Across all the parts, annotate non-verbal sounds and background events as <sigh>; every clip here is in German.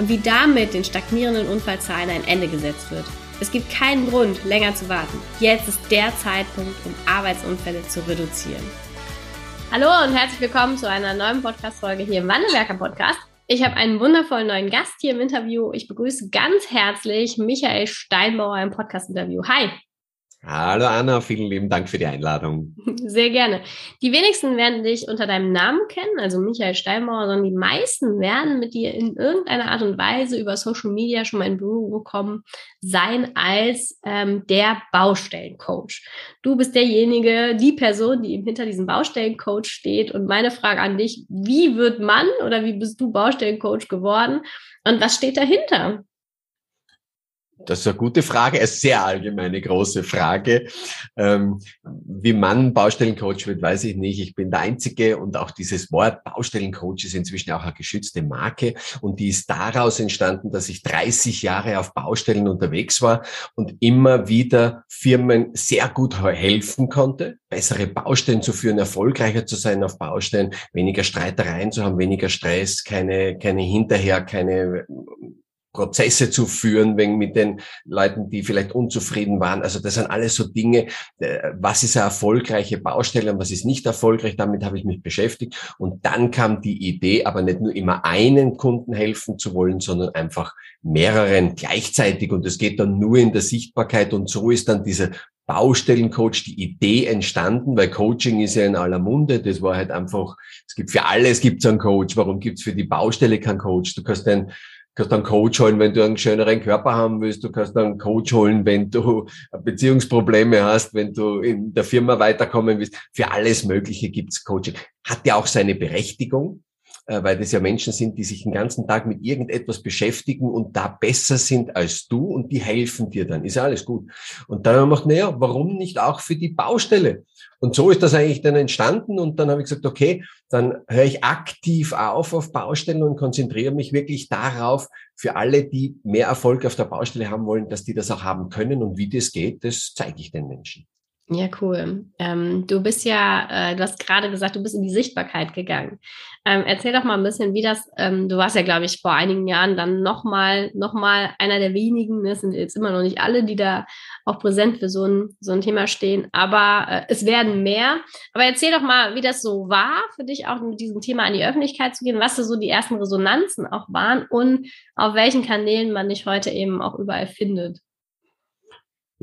und wie damit den stagnierenden Unfallzahlen ein Ende gesetzt wird. Es gibt keinen Grund, länger zu warten. Jetzt ist der Zeitpunkt, um Arbeitsunfälle zu reduzieren. Hallo und herzlich willkommen zu einer neuen Podcast-Folge hier im Wandelwerker Podcast. Ich habe einen wundervollen neuen Gast hier im Interview. Ich begrüße ganz herzlich Michael Steinbauer im Podcast-Interview. Hi! Hallo Anna, vielen lieben Dank für die Einladung. <laughs> Sehr gerne. Die wenigsten werden dich unter deinem Namen kennen, also Michael Steinbauer, sondern die meisten werden mit dir in irgendeiner Art und Weise über Social Media schon mal in Berührung gekommen sein als ähm, der Baustellencoach. Du bist derjenige, die Person, die eben hinter diesem Baustellencoach steht. Und meine Frage an dich, wie wird man oder wie bist du Baustellencoach geworden und was steht dahinter? Das ist eine gute Frage, eine sehr allgemeine große Frage. Ähm, wie man Baustellencoach wird, weiß ich nicht. Ich bin der Einzige und auch dieses Wort Baustellencoach ist inzwischen auch eine geschützte Marke und die ist daraus entstanden, dass ich 30 Jahre auf Baustellen unterwegs war und immer wieder Firmen sehr gut helfen konnte, bessere Baustellen zu führen, erfolgreicher zu sein auf Baustellen, weniger Streitereien zu haben, weniger Stress, keine, keine hinterher, keine Prozesse zu führen, wegen mit den Leuten, die vielleicht unzufrieden waren. Also das sind alles so Dinge, äh, was ist eine erfolgreiche Baustelle und was ist nicht erfolgreich, damit habe ich mich beschäftigt. Und dann kam die Idee, aber nicht nur immer einen Kunden helfen zu wollen, sondern einfach mehreren gleichzeitig. Und es geht dann nur in der Sichtbarkeit. Und so ist dann dieser Baustellencoach die Idee entstanden, weil Coaching ist ja in aller Munde. Das war halt einfach, es gibt für alles gibt es einen Coach. Warum gibt es für die Baustelle keinen Coach? Du kannst einen kannst einen Coach holen, wenn du einen schöneren Körper haben willst. Du kannst einen Coach holen, wenn du Beziehungsprobleme hast, wenn du in der Firma weiterkommen willst. Für alles Mögliche gibt's Coaching. Hat ja auch seine Berechtigung weil das ja Menschen sind, die sich den ganzen Tag mit irgendetwas beschäftigen und da besser sind als du und die helfen dir dann. Ist ja alles gut. Und dann haben wir gemacht, naja, warum nicht auch für die Baustelle? Und so ist das eigentlich dann entstanden und dann habe ich gesagt, okay, dann höre ich aktiv auf auf Baustellen und konzentriere mich wirklich darauf, für alle, die mehr Erfolg auf der Baustelle haben wollen, dass die das auch haben können und wie das geht, das zeige ich den Menschen. Ja, cool. Ähm, du bist ja, äh, du hast gerade gesagt, du bist in die Sichtbarkeit gegangen. Ähm, erzähl doch mal ein bisschen, wie das, ähm, du warst ja, glaube ich, vor einigen Jahren dann nochmal noch mal einer der wenigen, es sind jetzt immer noch nicht alle, die da auch präsent für so ein, so ein Thema stehen, aber äh, es werden mehr. Aber erzähl doch mal, wie das so war für dich, auch mit diesem Thema an die Öffentlichkeit zu gehen, was so die ersten Resonanzen auch waren und auf welchen Kanälen man dich heute eben auch überall findet.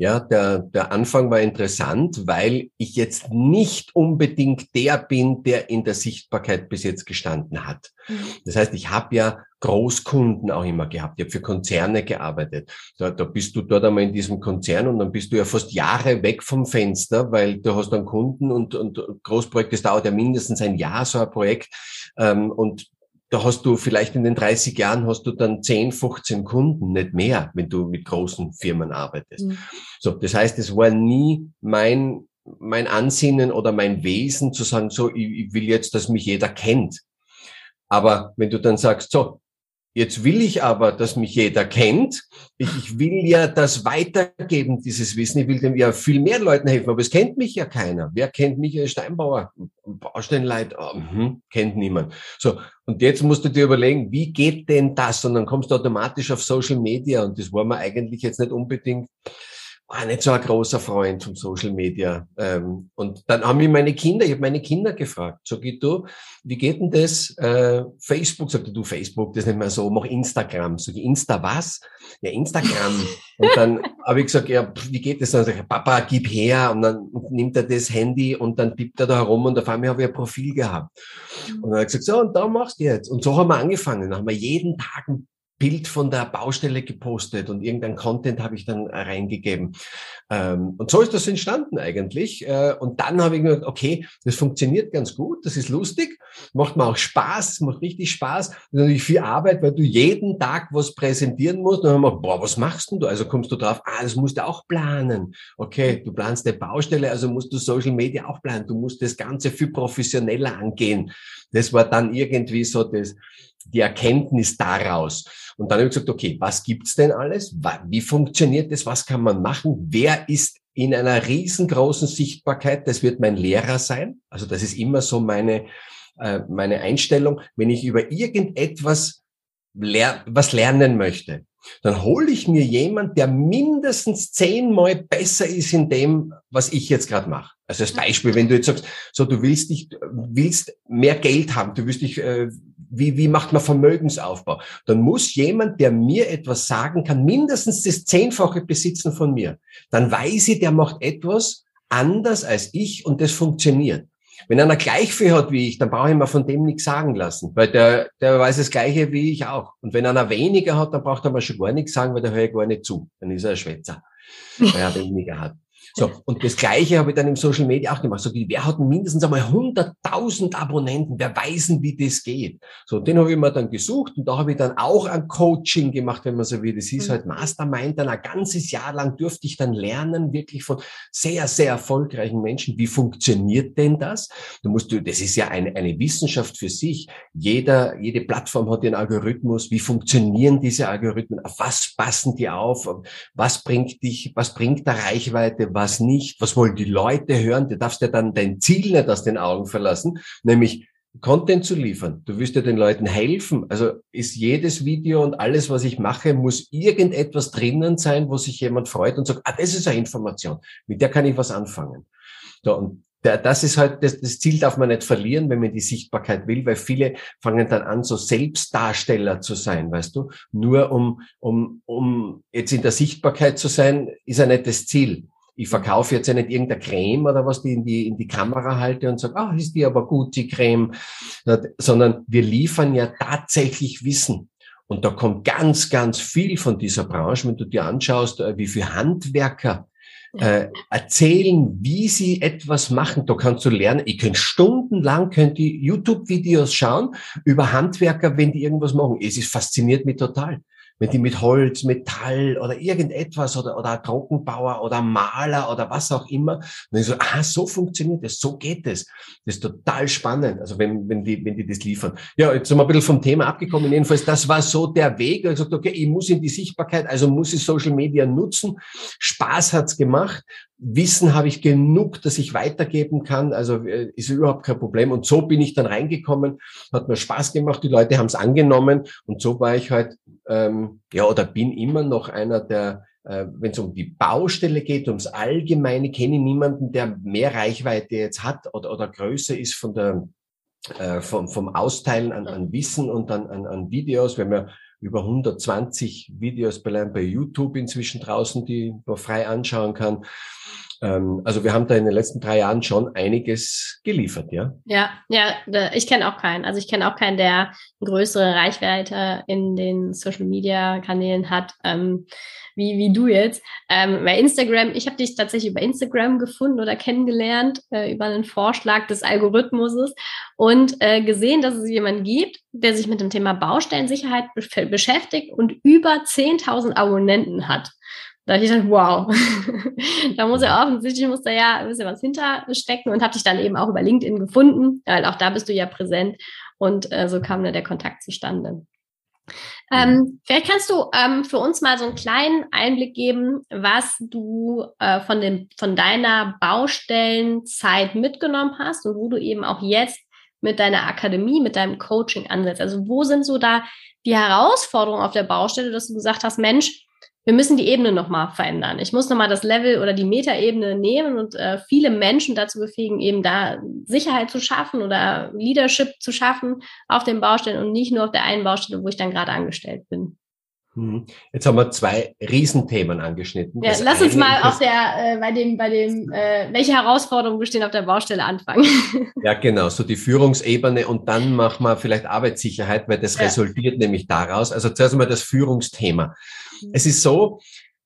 Ja, der, der Anfang war interessant, weil ich jetzt nicht unbedingt der bin, der in der Sichtbarkeit bis jetzt gestanden hat. Mhm. Das heißt, ich habe ja Großkunden auch immer gehabt. Ich habe für Konzerne gearbeitet. Da, da bist du dort einmal in diesem Konzern und dann bist du ja fast Jahre weg vom Fenster, weil du hast dann Kunden und, und Großprojekt, das dauert ja mindestens ein Jahr, so ein Projekt. Ähm, und da hast du vielleicht in den 30 Jahren hast du dann 10, 15 Kunden, nicht mehr, wenn du mit großen Firmen arbeitest. Mhm. So, das heißt, es war nie mein, mein Ansinnen oder mein Wesen zu sagen, so, ich, ich will jetzt, dass mich jeder kennt. Aber wenn du dann sagst, so, Jetzt will ich aber, dass mich jeder kennt. Ich, ich, will ja das weitergeben, dieses Wissen. Ich will dem ja viel mehr Leuten helfen, aber es kennt mich ja keiner. Wer kennt Michael Steinbauer? Baustellenleit? Oh, hm, kennt niemand. So. Und jetzt musst du dir überlegen, wie geht denn das? Und dann kommst du automatisch auf Social Media und das war mir eigentlich jetzt nicht unbedingt war nicht so ein großer Freund von Social Media. Ähm, und dann haben mich meine Kinder, ich habe meine Kinder gefragt, sag ich, du, wie geht denn das? Äh, Facebook, sagte du, Facebook, das ist nicht mehr so, mach Instagram. Sag ich, Insta was? Ja, Instagram. <laughs> und dann habe ich gesagt, ja, wie geht das? Dann sag ich, Papa, gib her. Und dann nimmt er das Handy und dann pippt er da herum und auf einmal habe ich ein Profil gehabt. Und dann habe ich gesagt, so, und da machst du jetzt. Und so haben wir angefangen. Dann haben wir jeden Tag ein Bild von der Baustelle gepostet und irgendein Content habe ich dann reingegeben. Ähm, und so ist das entstanden eigentlich. Äh, und dann habe ich gedacht, okay, das funktioniert ganz gut, das ist lustig, macht mir auch Spaß, macht richtig Spaß. Ist natürlich viel Arbeit, weil du jeden Tag was präsentieren musst. Und dann haben wir, boah, was machst denn du? Also kommst du drauf, ah, das musst du auch planen. Okay, du planst eine Baustelle, also musst du Social Media auch planen. Du musst das Ganze viel professioneller angehen. Das war dann irgendwie so das, die Erkenntnis daraus. Und dann habe ich gesagt, okay, was gibt's denn alles? Wie funktioniert das? Was kann man machen? Wer ist in einer riesengroßen Sichtbarkeit? Das wird mein Lehrer sein. Also das ist immer so meine, äh, meine Einstellung. Wenn ich über irgendetwas ler was lernen möchte, dann hole ich mir jemand, der mindestens zehnmal besser ist in dem, was ich jetzt gerade mache. Also als Beispiel, wenn du jetzt sagst, so du willst dich, willst mehr Geld haben, du willst dich, äh, wie, wie macht man Vermögensaufbau? Dann muss jemand, der mir etwas sagen kann, mindestens das Zehnfache besitzen von mir. Dann weiß ich, der macht etwas anders als ich und das funktioniert. Wenn einer gleich viel hat wie ich, dann brauche ich mir von dem nichts sagen lassen, weil der, der weiß das Gleiche wie ich auch. Und wenn einer weniger hat, dann braucht er mir schon gar nichts sagen, weil der höre ich gar nicht zu. Dann ist er ein Schwätzer, weil er weniger hat. So, und das Gleiche habe ich dann im Social Media auch gemacht. So, wer hat mindestens einmal 100.000 Abonnenten? Wer weiß, wie das geht? So, den habe ich mir dann gesucht und da habe ich dann auch ein Coaching gemacht, wenn man so will. Das hieß mhm. halt Mastermind. Dann ein ganzes Jahr lang durfte ich dann lernen, wirklich von sehr, sehr erfolgreichen Menschen. Wie funktioniert denn das? Du musst, du, das ist ja eine, eine Wissenschaft für sich. Jeder, jede Plattform hat ihren Algorithmus. Wie funktionieren diese Algorithmen? Auf was passen die auf? Was bringt dich, was bringt da Reichweite? Was was nicht, was wollen die Leute hören. Du darfst ja dann dein Ziel nicht aus den Augen verlassen, nämlich Content zu liefern. Du wirst ja den Leuten helfen. Also ist jedes Video und alles, was ich mache, muss irgendetwas drinnen sein, wo sich jemand freut und sagt, ah, das ist eine Information. Mit der kann ich was anfangen. So, und das ist halt, das, das Ziel darf man nicht verlieren, wenn man die Sichtbarkeit will, weil viele fangen dann an, so Selbstdarsteller zu sein, weißt du? Nur um, um, um jetzt in der Sichtbarkeit zu sein, ist ja nicht das Ziel ich verkaufe jetzt ja nicht irgendeine Creme oder was, die in die, in die Kamera halte und sage, ah, ist die aber gut, die Creme, sondern wir liefern ja tatsächlich Wissen. Und da kommt ganz, ganz viel von dieser Branche, wenn du dir anschaust, äh, wie viele Handwerker äh, erzählen, wie sie etwas machen. Da kannst du lernen. Ich könnte stundenlang könnt die YouTube-Videos schauen über Handwerker, wenn die irgendwas machen. Es ist fasziniert mich total wenn die mit Holz, Metall oder irgendetwas oder, oder ein Trockenbauer oder ein Maler oder was auch immer, wenn so, ah, so funktioniert das, so geht es. Das ist total spannend, also wenn, wenn die, wenn die das liefern. Ja, jetzt sind wir ein bisschen vom Thema abgekommen. Jedenfalls, das war so der Weg. Ich gesagt, okay, ich muss in die Sichtbarkeit, also muss ich Social Media nutzen. Spaß hat's gemacht. Wissen habe ich genug, dass ich weitergeben kann. Also äh, ist überhaupt kein Problem. Und so bin ich dann reingekommen, hat mir Spaß gemacht, die Leute haben es angenommen und so war ich halt, ähm, ja, oder bin immer noch einer der, äh, wenn es um die Baustelle geht, ums Allgemeine, kenne ich niemanden, der mehr Reichweite jetzt hat oder, oder größer ist von der, äh, vom, vom Austeilen an, an Wissen und an, an, an Videos. Wir haben ja über 120 Videos bei YouTube inzwischen draußen, die man frei anschauen kann. Ähm, also wir haben da in den letzten drei Jahren schon einiges geliefert, ja? Ja, ja, ich kenne auch keinen. Also ich kenne auch keinen, der größere Reichweite in den Social Media Kanälen hat. Ähm, wie, wie du jetzt. Ähm, bei Instagram, ich habe dich tatsächlich über Instagram gefunden oder kennengelernt, äh, über einen Vorschlag des Algorithmuses und äh, gesehen, dass es jemanden gibt, der sich mit dem Thema Baustellensicherheit beschäftigt und über 10.000 Abonnenten hat. Da habe ich gedacht, wow, <laughs> da muss er offensichtlich, muss da ja ein bisschen was hinterstecken und habe dich dann eben auch über LinkedIn gefunden, weil auch da bist du ja präsent und äh, so kam dann der Kontakt zustande. Ähm, vielleicht kannst du ähm, für uns mal so einen kleinen Einblick geben, was du äh, von, dem, von deiner Baustellenzeit mitgenommen hast und wo du eben auch jetzt mit deiner Akademie, mit deinem Coaching ansetzt. Also wo sind so da die Herausforderungen auf der Baustelle, dass du gesagt hast, Mensch, wir müssen die Ebene nochmal verändern. Ich muss nochmal das Level oder die Metaebene nehmen und äh, viele Menschen dazu befähigen, eben da Sicherheit zu schaffen oder Leadership zu schaffen auf den Baustellen und nicht nur auf der einen Baustelle, wo ich dann gerade angestellt bin. Mhm. Jetzt haben wir zwei Riesenthemen angeschnitten. Ja, lass uns mal auf der, äh, bei dem, bei dem, äh, welche Herausforderungen bestehen auf der Baustelle anfangen. <laughs> ja, genau, so die Führungsebene und dann machen wir vielleicht Arbeitssicherheit, weil das ja. resultiert nämlich daraus. Also zuerst einmal das Führungsthema. Es ist so,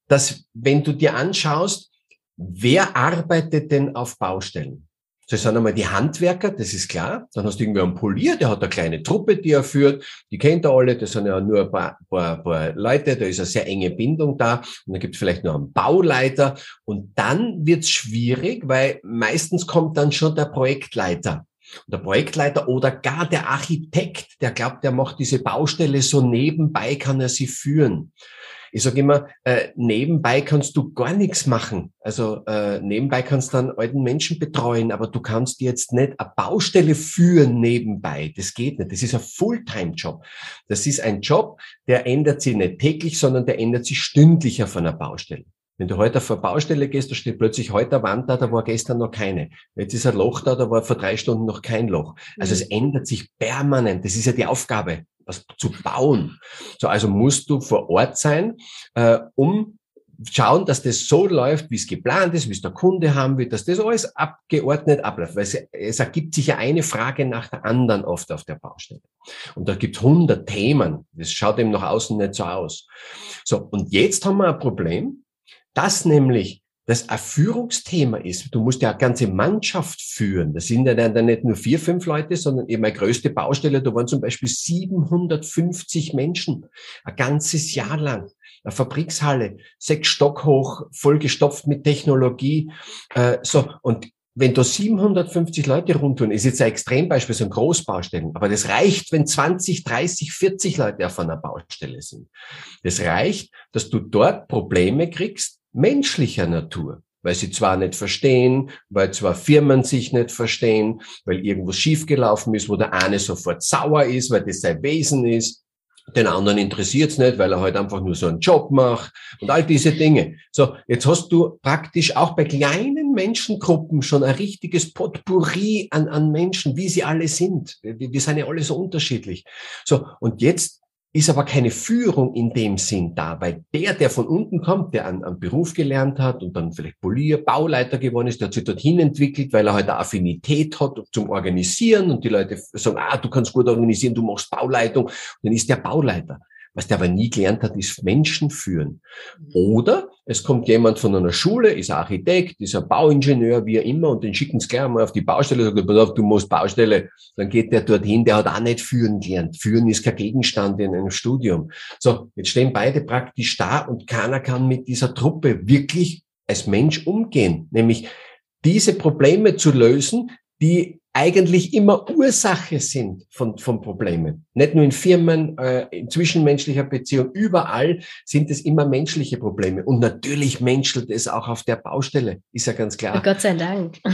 dass wenn du dir anschaust, wer arbeitet denn auf Baustellen? Das sind einmal die Handwerker, das ist klar. Dann hast du irgendwie einen Polier, der hat eine kleine Truppe, die er führt. Die kennt er alle, das sind ja nur ein paar, paar, paar Leute, da ist eine sehr enge Bindung da. Und dann gibt es vielleicht noch einen Bauleiter. Und dann wird's schwierig, weil meistens kommt dann schon der Projektleiter. Der Projektleiter oder gar der Architekt, der glaubt, der macht diese Baustelle so nebenbei, kann er sie führen. Ich sage immer, äh, nebenbei kannst du gar nichts machen. Also äh, nebenbei kannst du dann alten Menschen betreuen, aber du kannst jetzt nicht eine Baustelle führen nebenbei. Das geht nicht. Das ist ein Fulltime-Job. Das ist ein Job, der ändert sich nicht täglich, sondern der ändert sich stündlich auf einer Baustelle. Wenn du heute auf eine Baustelle gehst, da steht plötzlich heute eine Wand da, da war gestern noch keine. Jetzt ist ein Loch da, da war vor drei Stunden noch kein Loch. Also mhm. es ändert sich permanent. Das ist ja die Aufgabe was zu bauen. So, also musst du vor Ort sein, äh, um schauen, dass das so läuft, wie es geplant ist, wie es der Kunde haben will, dass das alles abgeordnet abläuft. Weil es, es ergibt sich ja eine Frage nach der anderen oft auf der Baustelle. Und da gibt es hundert Themen. Das schaut eben nach außen nicht so aus. So, und jetzt haben wir ein Problem, dass nämlich das ein Führungsthema ist. Du musst ja eine ganze Mannschaft führen. Das sind ja dann nicht nur vier, fünf Leute, sondern eben meine größte Baustelle, da waren zum Beispiel 750 Menschen, ein ganzes Jahr lang. Eine Fabrikshalle, sechs Stock hoch, vollgestopft mit Technologie. Äh, so, und wenn da 750 Leute rumtun, ist jetzt ein Extrembeispiel, so ein Großbaustellen, aber das reicht, wenn 20, 30, 40 Leute auf einer Baustelle sind. Das reicht, dass du dort Probleme kriegst, menschlicher Natur, weil sie zwar nicht verstehen, weil zwar Firmen sich nicht verstehen, weil irgendwas schiefgelaufen ist, wo der eine sofort sauer ist, weil das sein Wesen ist, den anderen interessiert's nicht, weil er halt einfach nur so einen Job macht und all diese Dinge. So, jetzt hast du praktisch auch bei kleinen Menschengruppen schon ein richtiges Potpourri an, an Menschen, wie sie alle sind. Wir, wir sind ja alle so unterschiedlich. So, und jetzt ist aber keine Führung in dem Sinn da, weil der, der von unten kommt, der einen, einen Beruf gelernt hat und dann vielleicht Polier, Bauleiter geworden ist, der hat sich dorthin entwickelt, weil er halt eine Affinität hat zum Organisieren und die Leute sagen, ah, du kannst gut organisieren, du machst Bauleitung, und dann ist der Bauleiter. Was der aber nie gelernt hat, ist Menschen führen. Oder es kommt jemand von einer Schule, ist ein Architekt, ist ein Bauingenieur, wie immer, und den schicken sie gleich mal auf die Baustelle, sagt, auf, du musst Baustelle. Dann geht der dorthin, der hat auch nicht führen gelernt. Führen ist kein Gegenstand in einem Studium. So, jetzt stehen beide praktisch da und keiner kann mit dieser Truppe wirklich als Mensch umgehen. Nämlich diese Probleme zu lösen, die eigentlich immer Ursache sind von, von Problemen. Nicht nur in Firmen, äh, in zwischenmenschlicher Beziehung, überall sind es immer menschliche Probleme. Und natürlich menschelt es auch auf der Baustelle, ist ja ganz klar. Gott sei Dank. <laughs>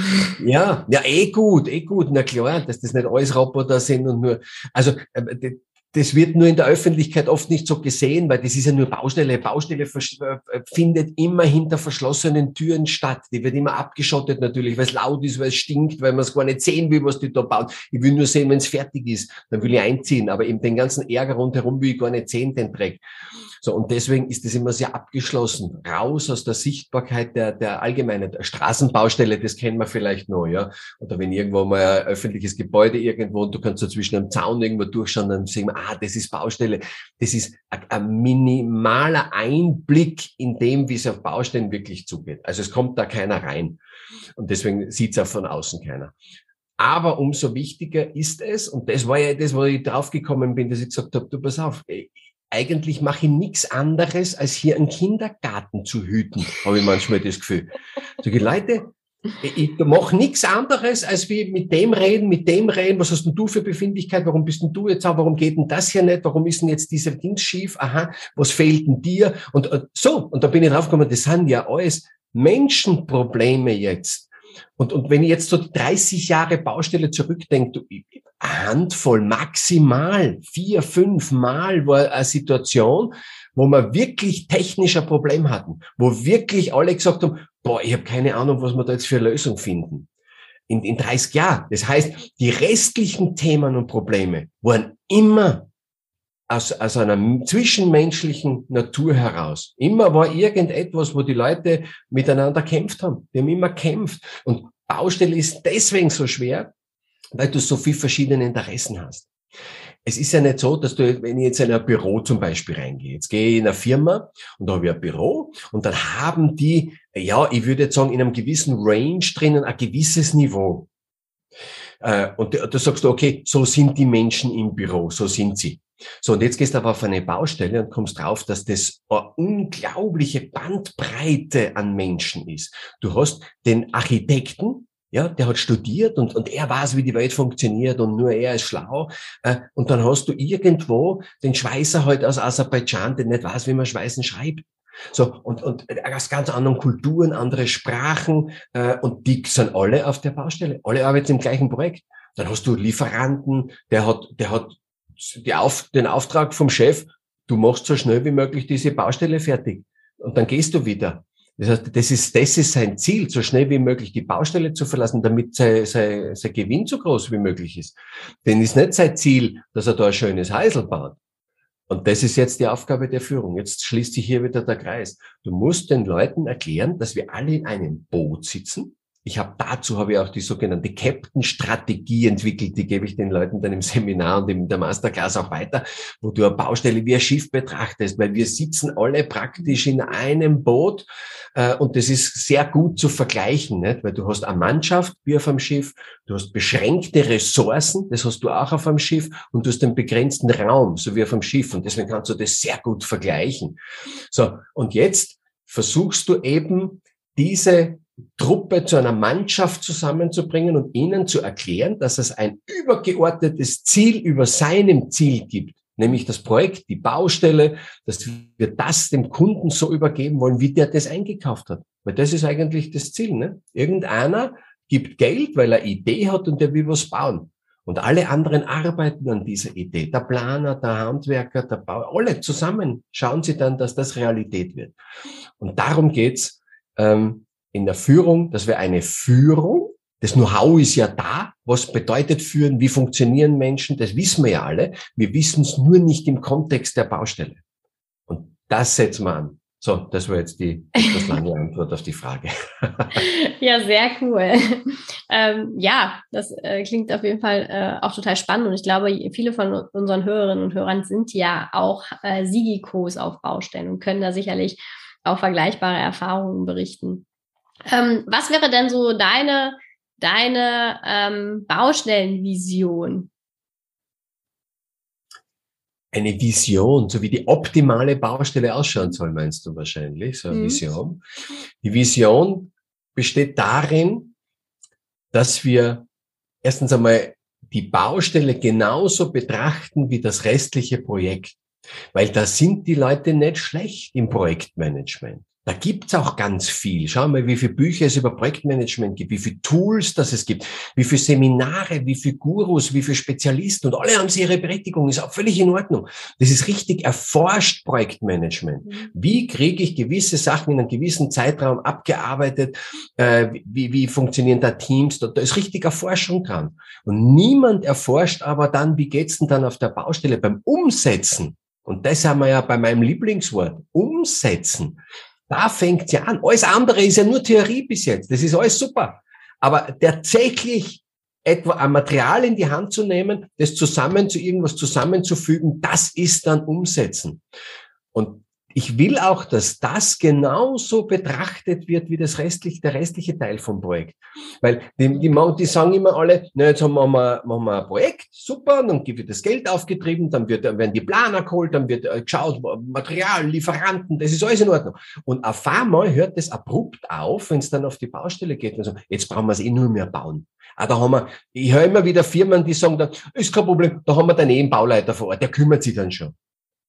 Ja, ja, eh gut, eh gut. Na klar, dass das nicht alles Roboter sind und nur, also äh, das wird nur in der Öffentlichkeit oft nicht so gesehen, weil das ist ja nur Baustelle. Baustelle äh, findet immer hinter verschlossenen Türen statt. Die wird immer abgeschottet natürlich, weil es laut ist, weil es stinkt, weil man es gar nicht sehen will, was die da bauen. Ich will nur sehen, wenn es fertig ist. Dann will ich einziehen. Aber eben den ganzen Ärger rundherum will ich gar nicht sehen, den Dreck. So, und deswegen ist das immer sehr abgeschlossen. Raus aus der Sichtbarkeit der, der allgemeinen der Straßenbaustelle, das kennen wir vielleicht noch, ja. Oder wenn irgendwo mal ein öffentliches Gebäude irgendwo und du kannst so zwischen einem Zaun irgendwo durchschauen, dann sehen wir, ah, das ist Baustelle. Das ist ein, ein minimaler Einblick in dem, wie es auf Baustellen wirklich zugeht. Also es kommt da keiner rein. Und deswegen sieht es auch von außen keiner. Aber umso wichtiger ist es, und das war ja das, wo ich draufgekommen bin, dass ich gesagt habe, du pass auf, eigentlich mache ich nichts anderes, als hier einen Kindergarten zu hüten, habe ich manchmal das Gefühl. Sag ich, Leute, ich mache nichts anderes, als wie mit dem reden, mit dem reden, was hast denn du für Befindlichkeit, warum bist denn du jetzt auch, warum geht denn das hier nicht, warum ist denn jetzt dieser Dienst schief, aha, was fehlt denn dir? Und äh, so, und da bin ich draufgekommen, das sind ja alles Menschenprobleme jetzt. Und, und wenn ich jetzt so 30 Jahre Baustelle zurückdenke, Handvoll, maximal vier, fünf Mal war eine Situation, wo wir wirklich technisch ein Problem hatten, wo wirklich alle gesagt haben, boah, ich habe keine Ahnung, was wir da jetzt für eine Lösung finden. In, in 30 Jahren. Das heißt, die restlichen Themen und Probleme waren immer aus, aus einer zwischenmenschlichen Natur heraus. Immer war irgendetwas, wo die Leute miteinander kämpft haben. Die haben immer kämpft. Und Baustelle ist deswegen so schwer, weil du so viel verschiedene Interessen hast. Es ist ja nicht so, dass du, wenn ich jetzt in ein Büro zum Beispiel reingehe, jetzt gehe ich in eine Firma und da habe ich ein Büro und dann haben die, ja, ich würde jetzt sagen, in einem gewissen Range drinnen ein gewisses Niveau. Äh, und da sagst du, okay, so sind die Menschen im Büro, so sind sie. So, und jetzt gehst du aber auf eine Baustelle und kommst drauf, dass das eine unglaubliche Bandbreite an Menschen ist. Du hast den Architekten, ja, der hat studiert und, und er weiß, wie die Welt funktioniert und nur er ist schlau. Äh, und dann hast du irgendwo den Schweißer halt aus Aserbaidschan, der nicht weiß, wie man Schweißen schreibt. So, und, und aus ganz anderen Kulturen, andere Sprachen, äh, und die sind alle auf der Baustelle. Alle arbeiten im gleichen Projekt. Dann hast du Lieferanten, der hat, der hat Auf, den Auftrag vom Chef, du machst so schnell wie möglich diese Baustelle fertig. Und dann gehst du wieder. Das heißt, das ist, das ist sein Ziel, so schnell wie möglich die Baustelle zu verlassen, damit sein, sein, sein Gewinn so groß wie möglich ist. Denn ist nicht sein Ziel, dass er da ein schönes Häusl baut. Und das ist jetzt die Aufgabe der Führung. Jetzt schließt sich hier wieder der Kreis. Du musst den Leuten erklären, dass wir alle in einem Boot sitzen ich habe dazu habe ich auch die sogenannte Captain-Strategie entwickelt, die gebe ich den Leuten dann im Seminar und in der Masterclass auch weiter, wo du eine Baustelle wie ein Schiff betrachtest, weil wir sitzen alle praktisch in einem Boot äh, und das ist sehr gut zu vergleichen, nicht? weil du hast eine Mannschaft wie auf einem Schiff, du hast beschränkte Ressourcen, das hast du auch auf einem Schiff und du hast einen begrenzten Raum, so wie auf einem Schiff und deswegen kannst du das sehr gut vergleichen. So, und jetzt versuchst du eben diese Truppe zu einer Mannschaft zusammenzubringen und ihnen zu erklären, dass es ein übergeordnetes Ziel über seinem Ziel gibt, nämlich das Projekt, die Baustelle, dass wir das dem Kunden so übergeben wollen, wie der das eingekauft hat. Weil das ist eigentlich das Ziel. Ne? Irgendeiner gibt Geld, weil er Idee hat und der will was bauen. Und alle anderen arbeiten an dieser Idee. Der Planer, der Handwerker, der Bauer, alle zusammen schauen sie dann, dass das Realität wird. Und darum geht's ähm, in der Führung, dass wir eine Führung, das Know-how ist ja da, was bedeutet führen, wie funktionieren Menschen, das wissen wir ja alle. Wir wissen es nur nicht im Kontext der Baustelle. Und das setzen wir an. So, das war jetzt die etwas lange <laughs> Antwort auf die Frage. <laughs> ja, sehr cool. Ähm, ja, das äh, klingt auf jeden Fall äh, auch total spannend und ich glaube, viele von unseren Hörerinnen und Hörern sind ja auch äh, Sigikos auf Baustellen und können da sicherlich auch vergleichbare Erfahrungen berichten. Ähm, was wäre denn so deine, deine ähm, Baustellenvision? Eine Vision, so wie die optimale Baustelle ausschauen soll, meinst du wahrscheinlich, so eine mhm. Vision. Die Vision besteht darin, dass wir erstens einmal die Baustelle genauso betrachten wie das restliche Projekt. Weil da sind die Leute nicht schlecht im Projektmanagement. Da gibt's auch ganz viel. Schau mal, wie viele Bücher es über Projektmanagement gibt, wie viele Tools das es gibt, wie viele Seminare, wie viele Gurus, wie viele Spezialisten und alle haben sie ihre Berechtigung. Ist auch völlig in Ordnung. Das ist richtig erforscht Projektmanagement. Mhm. Wie kriege ich gewisse Sachen in einem gewissen Zeitraum abgearbeitet? Äh, wie, wie funktionieren da Teams? Da, da ist richtig Erforschung dran. Und niemand erforscht aber dann, wie geht's denn dann auf der Baustelle beim Umsetzen? Und das haben wir ja bei meinem Lieblingswort. Umsetzen. Da fängt's ja an. Alles andere ist ja nur Theorie bis jetzt. Das ist alles super. Aber tatsächlich etwa ein Material in die Hand zu nehmen, das zusammen zu irgendwas zusammenzufügen, das ist dann Umsetzen. Und ich will auch, dass das genauso betrachtet wird wie das restliche, der restliche Teil vom Projekt. Weil die, die, die sagen immer alle, na, jetzt haben wir, machen wir ein Projekt, super, dann wird das Geld aufgetrieben, dann wird, werden die Planer geholt, dann wird äh, geschaut, Material, Lieferanten, das ist alles in Ordnung. Und auf einmal hört das abrupt auf, wenn es dann auf die Baustelle geht. Also, jetzt brauchen wir es eh nur mehr bauen. Ah, da haben wir, ich höre immer wieder Firmen, die sagen dann, ist kein Problem, da haben wir dann eh einen Bauleiter vor Ort, der kümmert sich dann schon.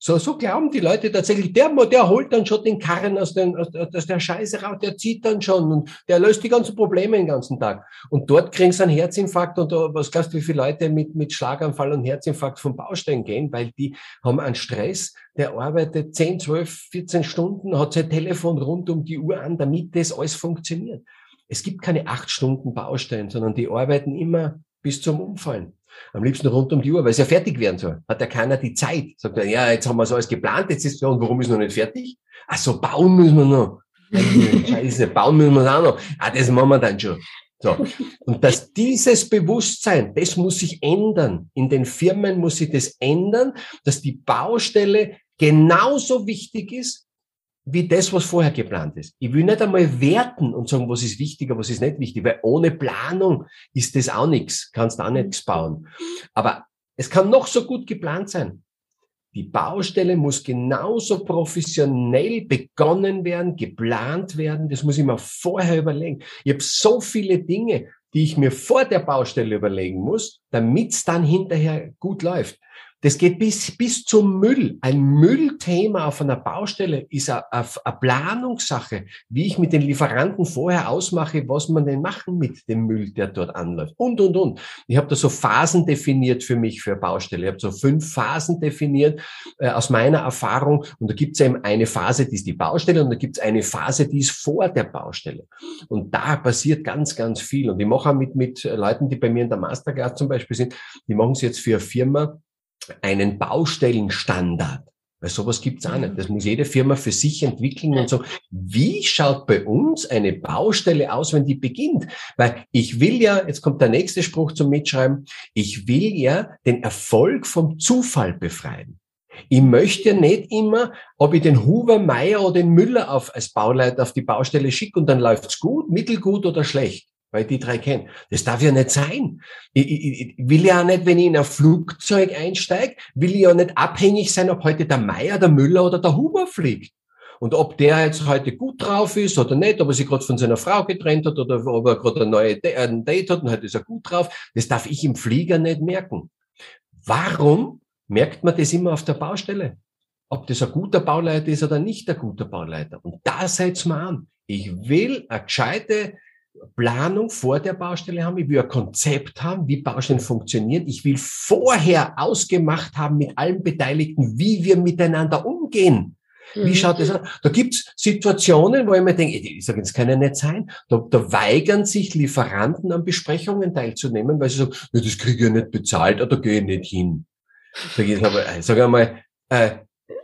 So, so glauben die Leute tatsächlich, der, der holt dann schon den Karren aus, den, aus, aus der Scheiße raus, der zieht dann schon und der löst die ganzen Probleme den ganzen Tag. Und dort kriegen sie einen Herzinfarkt und was glaubst du, wie viele Leute mit, mit Schlaganfall und Herzinfarkt vom Baustein gehen, weil die haben einen Stress, der arbeitet 10, 12, 14 Stunden, hat sein Telefon rund um die Uhr an, damit das alles funktioniert. Es gibt keine acht Stunden Baustein, sondern die arbeiten immer bis zum Umfallen. Am liebsten rund um die Uhr, weil es ja fertig werden soll. Hat ja keiner die Zeit. Sagt er, ja, jetzt haben wir so alles geplant, jetzt ist es, und warum ist noch nicht fertig? Ach so, bauen müssen wir noch. <laughs> Scheiße, bauen müssen wir auch noch. Ah, das machen wir dann schon. So. Und dass dieses Bewusstsein, das muss sich ändern. In den Firmen muss sich das ändern, dass die Baustelle genauso wichtig ist wie das, was vorher geplant ist. Ich will nicht einmal werten und sagen, was ist wichtiger, was ist nicht wichtig, weil ohne Planung ist das auch nichts, kannst auch nichts bauen. Aber es kann noch so gut geplant sein. Die Baustelle muss genauso professionell begonnen werden, geplant werden. Das muss ich mir vorher überlegen. Ich habe so viele Dinge, die ich mir vor der Baustelle überlegen muss, damit es dann hinterher gut läuft. Das geht bis, bis zum Müll. Ein Müllthema auf einer Baustelle ist eine, Planungssache, wie ich mit den Lieferanten vorher ausmache, was man denn machen mit dem Müll, der dort anläuft. Und, und, und. Ich habe da so Phasen definiert für mich, für Baustelle. Ich habe so fünf Phasen definiert äh, aus meiner Erfahrung. Und da gibt es eben eine Phase, die ist die Baustelle und da gibt es eine Phase, die ist vor der Baustelle. Und da passiert ganz, ganz viel. Und ich mache auch mit, mit Leuten, die bei mir in der Masterclass zum Beispiel sind, die machen es jetzt für eine Firma, einen Baustellenstandard. Weil sowas gibt's auch nicht. Mhm. Das muss jede Firma für sich entwickeln und so. Wie schaut bei uns eine Baustelle aus, wenn die beginnt? Weil ich will ja, jetzt kommt der nächste Spruch zum Mitschreiben, ich will ja den Erfolg vom Zufall befreien. Ich möchte ja nicht immer, ob ich den Huber, Meier oder den Müller auf, als Bauleiter auf die Baustelle schicke und dann läuft's gut, mittelgut oder schlecht weil die drei kenne. Das darf ja nicht sein. Ich, ich, ich will ja nicht, wenn ich in ein Flugzeug einsteige, will ich ja nicht abhängig sein, ob heute der Meier, der Müller oder der Huber fliegt. Und ob der jetzt heute gut drauf ist oder nicht, ob er sich gerade von seiner Frau getrennt hat oder ob er gerade ein neues Date hat und heute ist er gut drauf, das darf ich im Flieger nicht merken. Warum merkt man das immer auf der Baustelle? Ob das ein guter Bauleiter ist oder nicht ein guter Bauleiter. Und da seid's mal an. Ich will eine gescheite Planung vor der Baustelle haben, ich will ein Konzept haben, wie Baustellen funktionieren. Ich will vorher ausgemacht haben mit allen Beteiligten, wie wir miteinander umgehen. Wie mhm. schaut das an? Da gibt's Situationen, wo ich mir denke, ich sage, das kann ja nicht sein. Da, da weigern sich Lieferanten an Besprechungen teilzunehmen, weil sie sagen, ja, das kriege ich ja nicht bezahlt oder gehe ich nicht hin. Sag ich, aber, sag einmal, äh,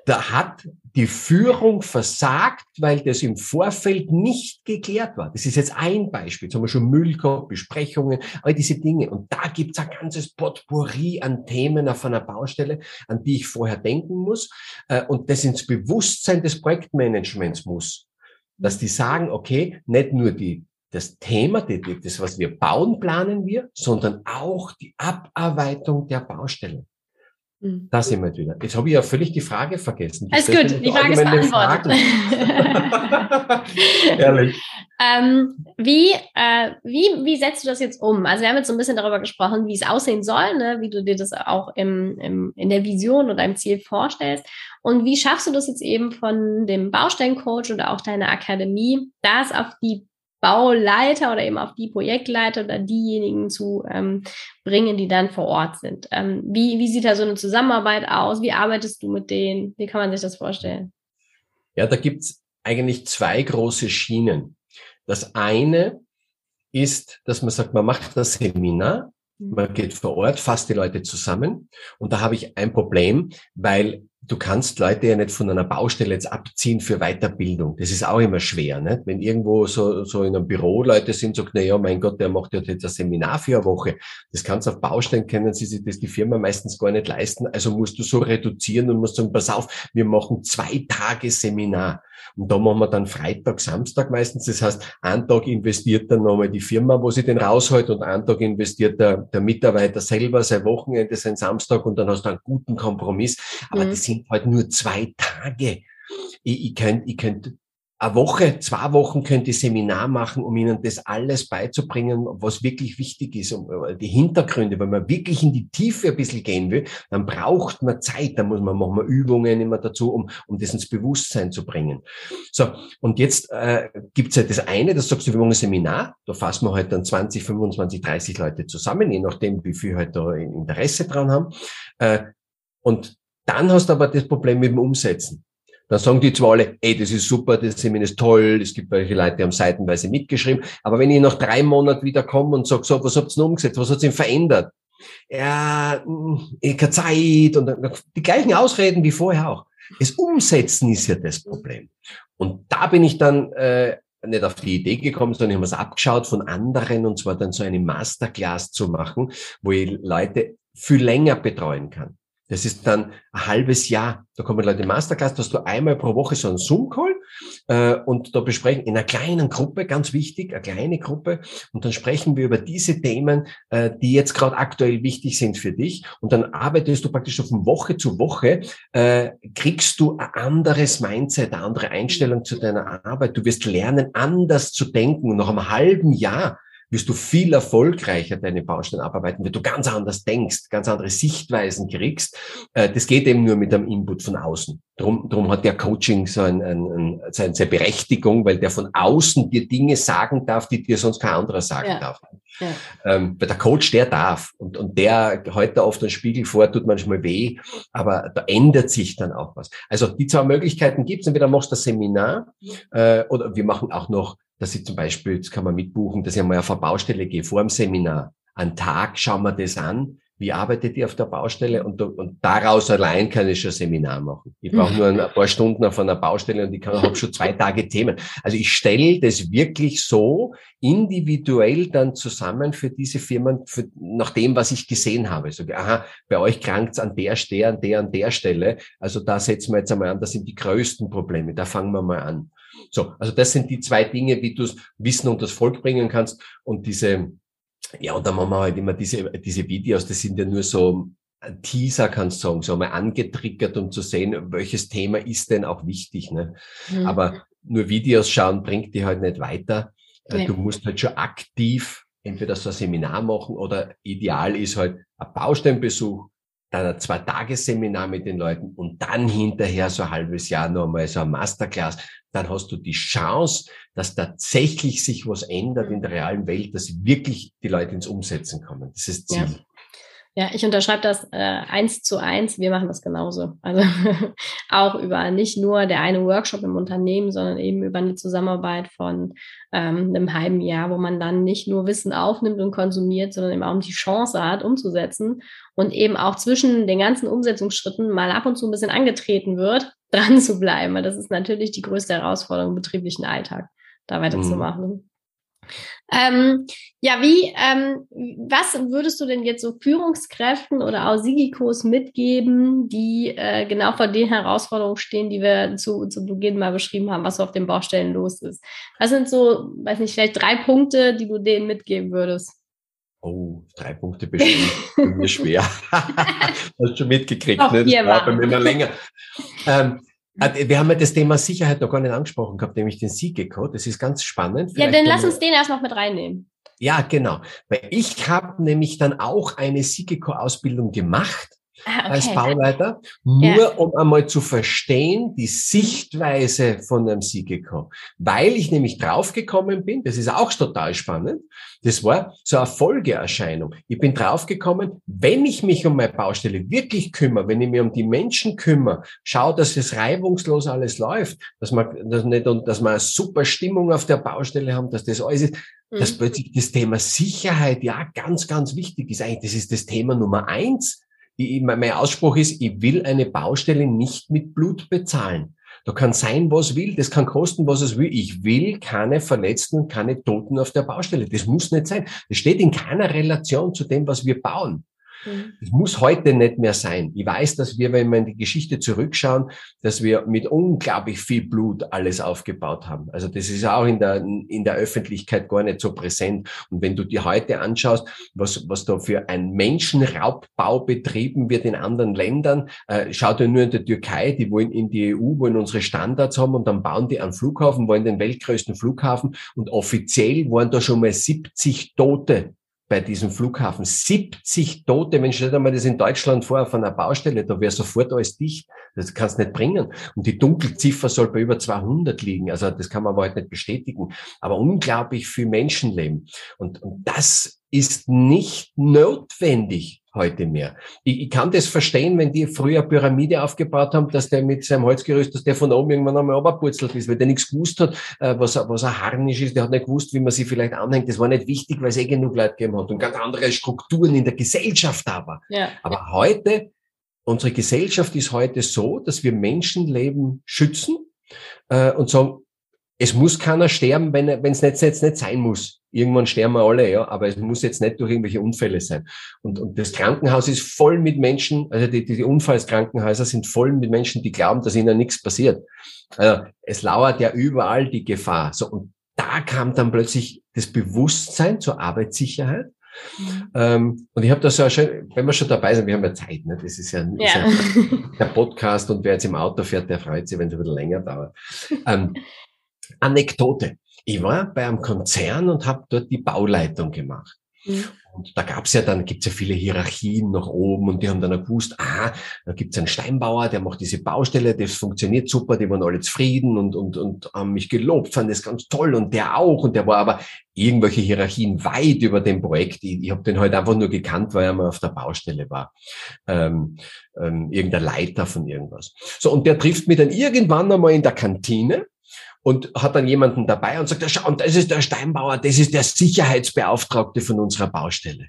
da hat die Führung versagt, weil das im Vorfeld nicht geklärt war. Das ist jetzt ein Beispiel. Jetzt haben wir schon Müll Besprechungen, all diese Dinge. Und da gibt's ein ganzes Potpourri an Themen auf einer Baustelle, an die ich vorher denken muss äh, und das ins Bewusstsein des Projektmanagements muss. Dass die sagen, okay, nicht nur die das Thema, das, was wir bauen, planen wir, sondern auch die Abarbeitung der Baustelle. Mhm. Da sind wir wieder. Jetzt habe ich ja völlig die Frage vergessen. Alles gut, die Frage ist beantwortet. <laughs> Ehrlich. Ähm, wie, äh, wie, wie setzt du das jetzt um? Also wir haben jetzt so ein bisschen darüber gesprochen, wie es aussehen soll, ne? wie du dir das auch im, im, in der Vision oder im Ziel vorstellst. Und wie schaffst du das jetzt eben von dem Baustellencoach oder auch deiner Akademie, das auf die Bauleiter oder eben auf die Projektleiter oder diejenigen zu ähm, bringen, die dann vor Ort sind. Ähm, wie, wie sieht da so eine Zusammenarbeit aus? Wie arbeitest du mit denen? Wie kann man sich das vorstellen? Ja, da gibt's eigentlich zwei große Schienen. Das eine ist, dass man sagt, man macht das Seminar, mhm. man geht vor Ort, fasst die Leute zusammen und da habe ich ein Problem, weil du kannst Leute ja nicht von einer Baustelle jetzt abziehen für Weiterbildung. Das ist auch immer schwer, nicht? Wenn irgendwo so, so in einem Büro Leute sind, sagt, na ja, mein Gott, der macht ja jetzt ein Seminar für eine Woche. Das kannst du auf Baustellen, können sie sich das die Firma meistens gar nicht leisten. Also musst du so reduzieren und musst sagen, pass auf, wir machen zwei Tage Seminar. Und da machen wir dann Freitag, Samstag meistens. Das heißt, einen Tag investiert dann nochmal die Firma, wo sie den rausholt und einen Tag investiert der, der Mitarbeiter selber sein Wochenende, sein Samstag und dann hast du einen guten Kompromiss. Aber mhm. das sind halt nur zwei Tage. Ich, ich könnte ich könnt eine Woche, zwei Wochen könnt ihr Seminar machen, um ihnen das alles beizubringen, was wirklich wichtig ist, um äh, die Hintergründe. Wenn man wirklich in die Tiefe ein bisschen gehen will, dann braucht man Zeit, dann muss man, machen wir Übungen immer dazu, um, um das ins Bewusstsein zu bringen. So, und jetzt äh, gibt's ja das eine, das sagst du, wir machen ein Seminar, da fassen wir halt dann 20, 25, 30 Leute zusammen, je nachdem, wie viel halt da Interesse dran haben. Äh, und dann hast du aber das Problem mit dem Umsetzen. Dann sagen die zwar alle, ey, das ist super, das Seminar ist toll, es gibt welche Leute, die haben seitenweise mitgeschrieben, aber wenn ich nach drei Monaten wieder komme und sage, so, was habt ihr denn umgesetzt, was hat sich verändert? ja, ich keine Zeit und die gleichen Ausreden wie vorher auch. Das Umsetzen ist ja das Problem. Und da bin ich dann äh, nicht auf die Idee gekommen, sondern ich habe es abgeschaut von anderen und zwar dann so eine Masterclass zu machen, wo ich Leute viel länger betreuen kann. Das ist dann ein halbes Jahr. Da kommen Leute in Masterclass, dass du einmal pro Woche so einen Zoom-Call äh, und da besprechen in einer kleinen Gruppe, ganz wichtig, eine kleine Gruppe, und dann sprechen wir über diese Themen, äh, die jetzt gerade aktuell wichtig sind für dich. Und dann arbeitest du praktisch von Woche zu Woche, äh, kriegst du ein anderes Mindset, eine andere Einstellung zu deiner Arbeit. Du wirst lernen, anders zu denken. Nach einem halben Jahr wirst du viel erfolgreicher deine Baustellen abarbeiten, weil du ganz anders denkst, ganz andere Sichtweisen kriegst. Äh, das geht eben nur mit einem Input von außen. Drum, drum hat der Coaching so ein, ein, ein, seine Berechtigung, weil der von außen dir Dinge sagen darf, die dir sonst kein anderer sagen ja. darf. Ja. Ähm, weil der Coach, der darf. Und, und der heute oft einen Spiegel vor, tut manchmal weh, aber da ändert sich dann auch was. Also die zwei Möglichkeiten gibt es. Entweder machst du das Seminar äh, oder wir machen auch noch dass ich zum Beispiel, jetzt kann man mitbuchen, dass ich einmal auf eine Baustelle gehe, vor dem Seminar. An Tag schauen wir das an, wie arbeitet ihr auf der Baustelle und, und daraus allein kann ich schon Seminar machen. Ich brauche nur ein paar Stunden auf einer Baustelle und ich habe schon zwei Tage Themen. Also ich stelle das wirklich so individuell dann zusammen für diese Firmen, für, nach dem, was ich gesehen habe. So, aha, bei euch krankt's an der, der, an der, an der Stelle. Also da setzen wir jetzt einmal an, das sind die größten Probleme. Da fangen wir mal an. So, also das sind die zwei Dinge, wie du es Wissen und das Volk bringen kannst. Und diese, ja, und dann machen wir halt immer diese, diese Videos, das sind ja nur so ein Teaser, kannst du sagen, so mal angetriggert, um zu sehen, welches Thema ist denn auch wichtig. Ne? Mhm. Aber nur Videos schauen bringt dich halt nicht weiter. Äh, nee. Du musst halt schon aktiv entweder so ein Seminar machen oder ideal ist halt ein Baustellenbesuch, dann ein Zwei-Tages-Seminar mit den Leuten und dann hinterher so ein halbes Jahr nochmal so ein Masterclass, dann hast du die Chance, dass tatsächlich sich was ändert in der realen Welt, dass wirklich die Leute ins Umsetzen kommen. Das ist Ziel. Ja. Ja, ich unterschreibe das äh, eins zu eins. Wir machen das genauso. Also <laughs> auch über nicht nur der eine Workshop im Unternehmen, sondern eben über eine Zusammenarbeit von ähm, einem halben Jahr, wo man dann nicht nur Wissen aufnimmt und konsumiert, sondern eben auch die Chance hat, umzusetzen und eben auch zwischen den ganzen Umsetzungsschritten mal ab und zu ein bisschen angetreten wird, <laughs> dran zu bleiben. Weil das ist natürlich die größte Herausforderung im betrieblichen Alltag, da weiterzumachen. Mhm. Ähm, ja, wie, ähm, was würdest du denn jetzt so Führungskräften oder auch Sigikos mitgeben, die äh, genau vor den Herausforderungen stehen, die wir zu, zu Beginn mal beschrieben haben, was so auf den Baustellen los ist? Was sind so, weiß nicht, vielleicht drei Punkte, die du denen mitgeben würdest? Oh, drei Punkte bestimmt. Für mich <laughs> schwer. <laughs> Hast du schon mitgekriegt, ne? Das war bei mir immer länger. Ähm, äh, wir haben ja das Thema Sicherheit noch gar nicht angesprochen gehabt, nämlich den Siegecode. Das ist ganz spannend. Vielleicht ja, dann lass uns den erst noch mit reinnehmen. Ja, genau. Weil ich habe nämlich dann auch eine Sigeco-Ausbildung gemacht ah, okay. als Bauleiter, nur ja. um einmal zu verstehen, die Sichtweise von einem Sigeco. Weil ich nämlich draufgekommen bin, das ist auch total spannend, das war so eine Folgeerscheinung. Ich bin draufgekommen, wenn ich mich um meine Baustelle wirklich kümmere, wenn ich mich um die Menschen kümmere, schaue, dass es reibungslos alles läuft, dass man, dass nicht, dass man eine super Stimmung auf der Baustelle haben, dass das alles ist, dass mhm. plötzlich das Thema Sicherheit ja ganz, ganz wichtig ist. Eigentlich, das ist das Thema Nummer eins mein Ausspruch ist, ich will eine Baustelle nicht mit Blut bezahlen. Da kann sein, was will, das kann kosten, was es will. Ich will keine Verletzten, keine Toten auf der Baustelle. Das muss nicht sein. Das steht in keiner Relation zu dem, was wir bauen. Mhm. Das muss heute nicht mehr sein. Ich weiß, dass wir, wenn wir in die Geschichte zurückschauen, dass wir mit unglaublich viel Blut alles aufgebaut haben. Also das ist auch in der, in der Öffentlichkeit gar nicht so präsent. Und wenn du dir heute anschaust, was, was da für ein Menschenraubbau betrieben wird in anderen Ländern, äh, schau dir nur in der Türkei, die wollen in die EU, wollen unsere Standards haben und dann bauen die einen Flughafen, wollen den weltgrößten Flughafen und offiziell waren da schon mal 70 Tote bei diesem Flughafen. 70 Tote Menschen. Stell dir mal das in Deutschland vor auf einer Baustelle, da wäre sofort alles dicht. Das kannst du nicht bringen. Und die Dunkelziffer soll bei über 200 liegen. Also das kann man aber halt nicht bestätigen. Aber unglaublich viel Menschenleben. Und, und das ist nicht notwendig heute mehr. Ich, ich kann das verstehen, wenn die früher Pyramide aufgebaut haben, dass der mit seinem Holzgerüst, dass der von oben irgendwann einmal abgepurzelt ist, weil der nichts gewusst hat, äh, was, was ein Harnisch ist, der hat nicht gewusst, wie man sie vielleicht anhängt. Das war nicht wichtig, weil es eh genug Leute gegeben hat und ganz andere Strukturen in der Gesellschaft da war. Ja. Aber heute, unsere Gesellschaft ist heute so, dass wir Menschenleben schützen äh, und sagen, es muss keiner sterben, wenn es nicht, jetzt nicht sein muss. Irgendwann sterben wir alle, ja, aber es muss jetzt nicht durch irgendwelche Unfälle sein. Und, und das Krankenhaus ist voll mit Menschen, also die, die Unfallskrankenhäuser sind voll mit Menschen, die glauben, dass ihnen nichts passiert. Also es lauert ja überall die Gefahr. So, und da kam dann plötzlich das Bewusstsein zur Arbeitssicherheit. Mhm. Ähm, und ich habe da so schön, wenn wir schon dabei sind, wir haben ja Zeit, ne? das ist ja, ja. Ist ja der Podcast und wer jetzt im Auto fährt, der freut sich, wenn es ein bisschen länger dauert. <laughs> Ähm, Anekdote. Ich war bei einem Konzern und habe dort die Bauleitung gemacht. Mhm. Und da gab's ja dann, gibt's ja viele Hierarchien nach oben und die haben dann auch gewusst, ah, da gibt's einen Steinbauer, der macht diese Baustelle, das funktioniert super, die waren alle zufrieden und, und, und haben mich gelobt, fanden das ganz toll und der auch und der war aber irgendwelche Hierarchien weit über dem Projekt. Ich, ich habe den halt einfach nur gekannt, weil er mal auf der Baustelle war. Ähm, ähm, irgendein Leiter von irgendwas. So, und der trifft mich dann irgendwann einmal in der Kantine und hat dann jemanden dabei und sagt, ja, schau, und das ist der Steinbauer, das ist der Sicherheitsbeauftragte von unserer Baustelle.